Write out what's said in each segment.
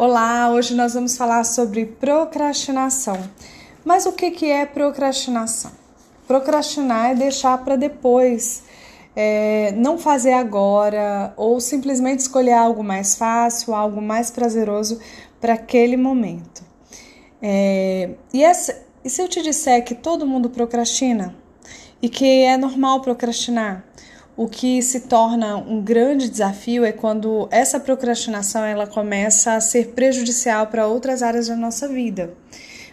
Olá, hoje nós vamos falar sobre procrastinação. Mas o que, que é procrastinação? Procrastinar é deixar para depois, é, não fazer agora ou simplesmente escolher algo mais fácil, algo mais prazeroso para aquele momento. É, e, essa, e se eu te disser que todo mundo procrastina e que é normal procrastinar? O que se torna um grande desafio é quando essa procrastinação ela começa a ser prejudicial para outras áreas da nossa vida.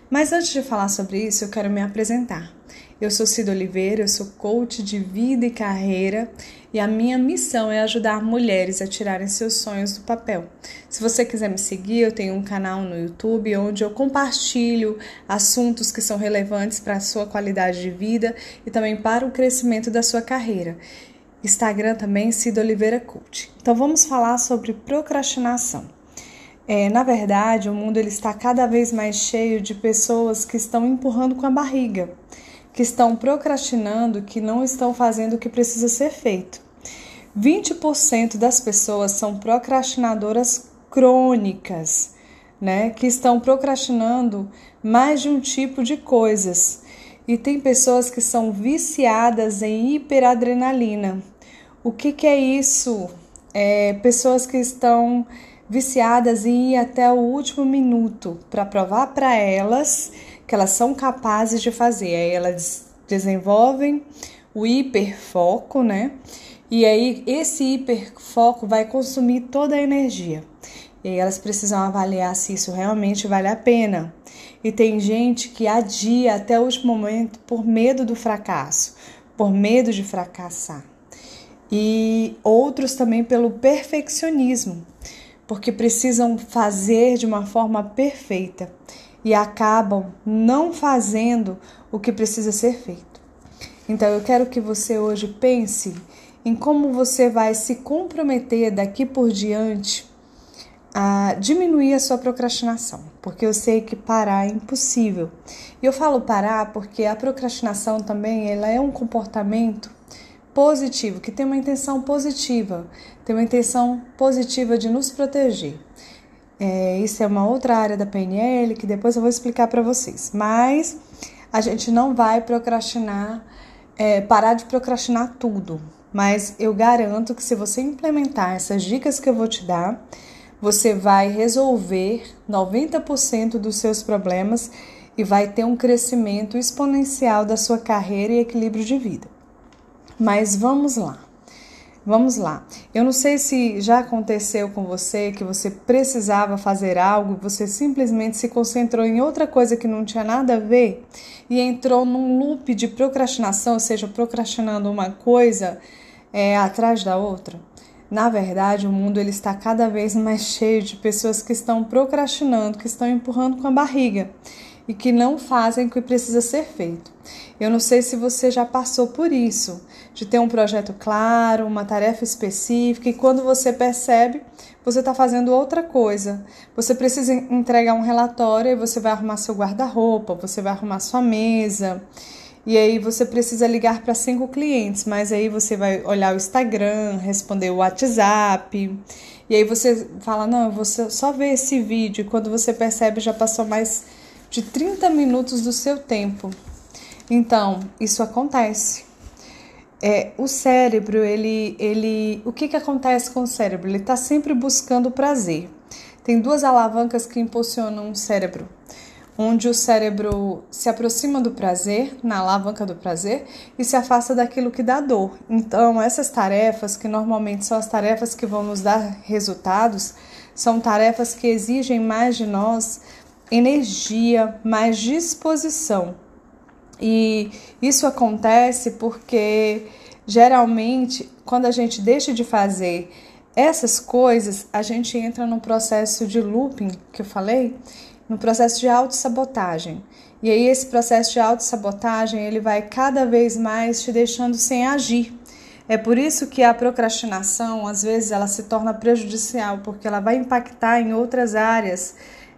Mas antes de falar sobre isso, eu quero me apresentar. Eu sou Cida Oliveira, eu sou coach de vida e carreira e a minha missão é ajudar mulheres a tirarem seus sonhos do papel. Se você quiser me seguir, eu tenho um canal no YouTube onde eu compartilho assuntos que são relevantes para a sua qualidade de vida e também para o crescimento da sua carreira. Instagram também, Cida Oliveira Cult. Então vamos falar sobre procrastinação. É, na verdade, o mundo ele está cada vez mais cheio de pessoas que estão empurrando com a barriga, que estão procrastinando, que não estão fazendo o que precisa ser feito. 20% das pessoas são procrastinadoras crônicas, né, que estão procrastinando mais de um tipo de coisas. E tem pessoas que são viciadas em hiperadrenalina, o que, que é isso? É, pessoas que estão viciadas em ir até o último minuto para provar para elas que elas são capazes de fazer. Aí elas desenvolvem o hiperfoco, né? E aí esse hiperfoco vai consumir toda a energia. E aí elas precisam avaliar se isso realmente vale a pena. E tem gente que adia até o último momento por medo do fracasso, por medo de fracassar e outros também pelo perfeccionismo, porque precisam fazer de uma forma perfeita e acabam não fazendo o que precisa ser feito. Então eu quero que você hoje pense em como você vai se comprometer daqui por diante a diminuir a sua procrastinação, porque eu sei que parar é impossível. E eu falo parar porque a procrastinação também ela é um comportamento positivo, que tem uma intenção positiva, tem uma intenção positiva de nos proteger. É, isso é uma outra área da PNL que depois eu vou explicar para vocês. Mas a gente não vai procrastinar, é, parar de procrastinar tudo. Mas eu garanto que se você implementar essas dicas que eu vou te dar, você vai resolver 90% dos seus problemas e vai ter um crescimento exponencial da sua carreira e equilíbrio de vida. Mas vamos lá. Vamos lá. Eu não sei se já aconteceu com você que você precisava fazer algo, você simplesmente se concentrou em outra coisa que não tinha nada a ver e entrou num loop de procrastinação, ou seja, procrastinando uma coisa é, atrás da outra. Na verdade, o mundo ele está cada vez mais cheio de pessoas que estão procrastinando, que estão empurrando com a barriga e que não fazem o que precisa ser feito. Eu não sei se você já passou por isso, de ter um projeto claro, uma tarefa específica, e quando você percebe, você está fazendo outra coisa. Você precisa entregar um relatório e você vai arrumar seu guarda-roupa, você vai arrumar sua mesa. E aí você precisa ligar para cinco clientes, mas aí você vai olhar o Instagram, responder o WhatsApp. E aí você fala: "Não, eu vou só ver esse vídeo". E quando você percebe, já passou mais de 30 minutos do seu tempo. Então, isso acontece. É, o cérebro, ele, ele, o que, que acontece com o cérebro? Ele está sempre buscando prazer. Tem duas alavancas que impulsionam o cérebro, onde o cérebro se aproxima do prazer, na alavanca do prazer, e se afasta daquilo que dá dor. Então, essas tarefas, que normalmente são as tarefas que vão nos dar resultados, são tarefas que exigem mais de nós energia, mais disposição. E isso acontece porque geralmente quando a gente deixa de fazer essas coisas, a gente entra num processo de looping que eu falei, no processo de autossabotagem. E aí esse processo de autossabotagem, ele vai cada vez mais te deixando sem agir. É por isso que a procrastinação, às vezes, ela se torna prejudicial, porque ela vai impactar em outras áreas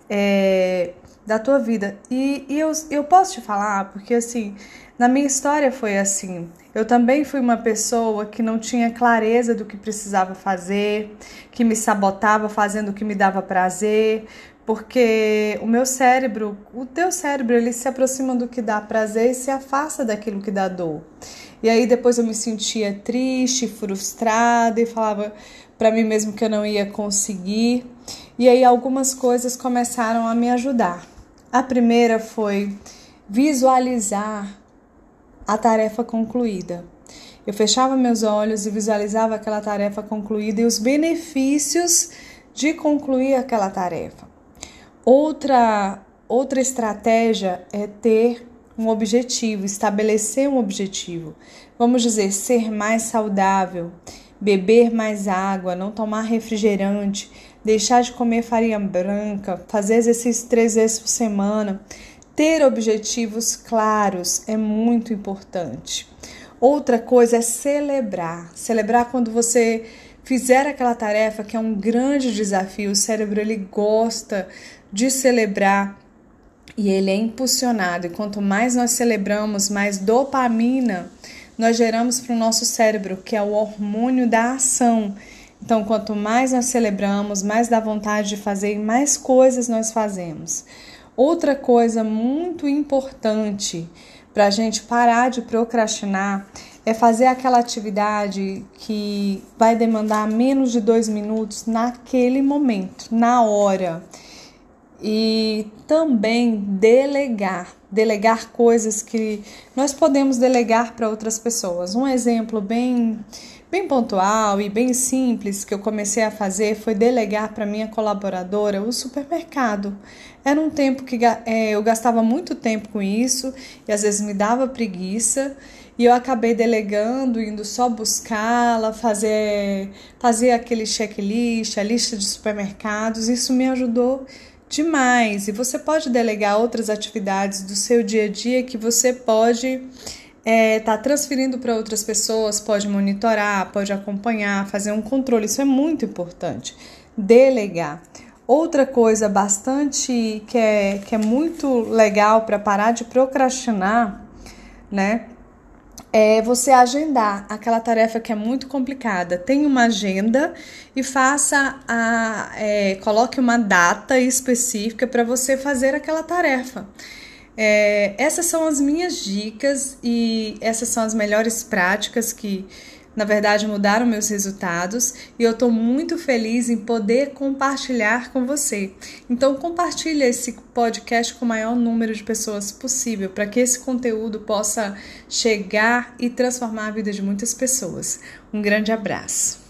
é, da tua vida. E, e eu, eu posso te falar, porque assim, na minha história foi assim. Eu também fui uma pessoa que não tinha clareza do que precisava fazer, que me sabotava fazendo o que me dava prazer, porque o meu cérebro, o teu cérebro, ele se aproxima do que dá prazer e se afasta daquilo que dá dor. E aí depois eu me sentia triste, frustrada e falava para mim mesmo que eu não ia conseguir. E aí algumas coisas começaram a me ajudar. A primeira foi visualizar a tarefa concluída. Eu fechava meus olhos e visualizava aquela tarefa concluída e os benefícios de concluir aquela tarefa. Outra outra estratégia é ter um objetivo, estabelecer um objetivo. Vamos dizer, ser mais saudável, beber mais água, não tomar refrigerante, deixar de comer farinha branca, fazer exercício três vezes por semana. Ter objetivos claros é muito importante. Outra coisa é celebrar. Celebrar quando você fizer aquela tarefa que é um grande desafio. O cérebro ele gosta de celebrar e ele é impulsionado. E quanto mais nós celebramos, mais dopamina nós geramos para o nosso cérebro, que é o hormônio da ação. Então, quanto mais nós celebramos, mais dá vontade de fazer e mais coisas nós fazemos. Outra coisa muito importante para a gente parar de procrastinar é fazer aquela atividade que vai demandar menos de dois minutos naquele momento, na hora e também delegar, delegar coisas que nós podemos delegar para outras pessoas. Um exemplo bem bem pontual e bem simples que eu comecei a fazer foi delegar para minha colaboradora o supermercado. Era um tempo que é, eu gastava muito tempo com isso e às vezes me dava preguiça e eu acabei delegando, indo só buscá-la, fazer, fazer aquele checklist, a lista de supermercados. Isso me ajudou demais. E você pode delegar outras atividades do seu dia a dia que você pode é, tá transferindo para outras pessoas, pode monitorar, pode acompanhar, fazer um controle. Isso é muito importante. Delegar. Outra coisa bastante que é, que é muito legal para parar de procrastinar, né? é você agendar aquela tarefa que é muito complicada. Tenha uma agenda e faça a. É, coloque uma data específica para você fazer aquela tarefa. É, essas são as minhas dicas e essas são as melhores práticas que na verdade mudaram meus resultados e eu estou muito feliz em poder compartilhar com você. Então compartilhe esse podcast com o maior número de pessoas possível para que esse conteúdo possa chegar e transformar a vida de muitas pessoas. Um grande abraço.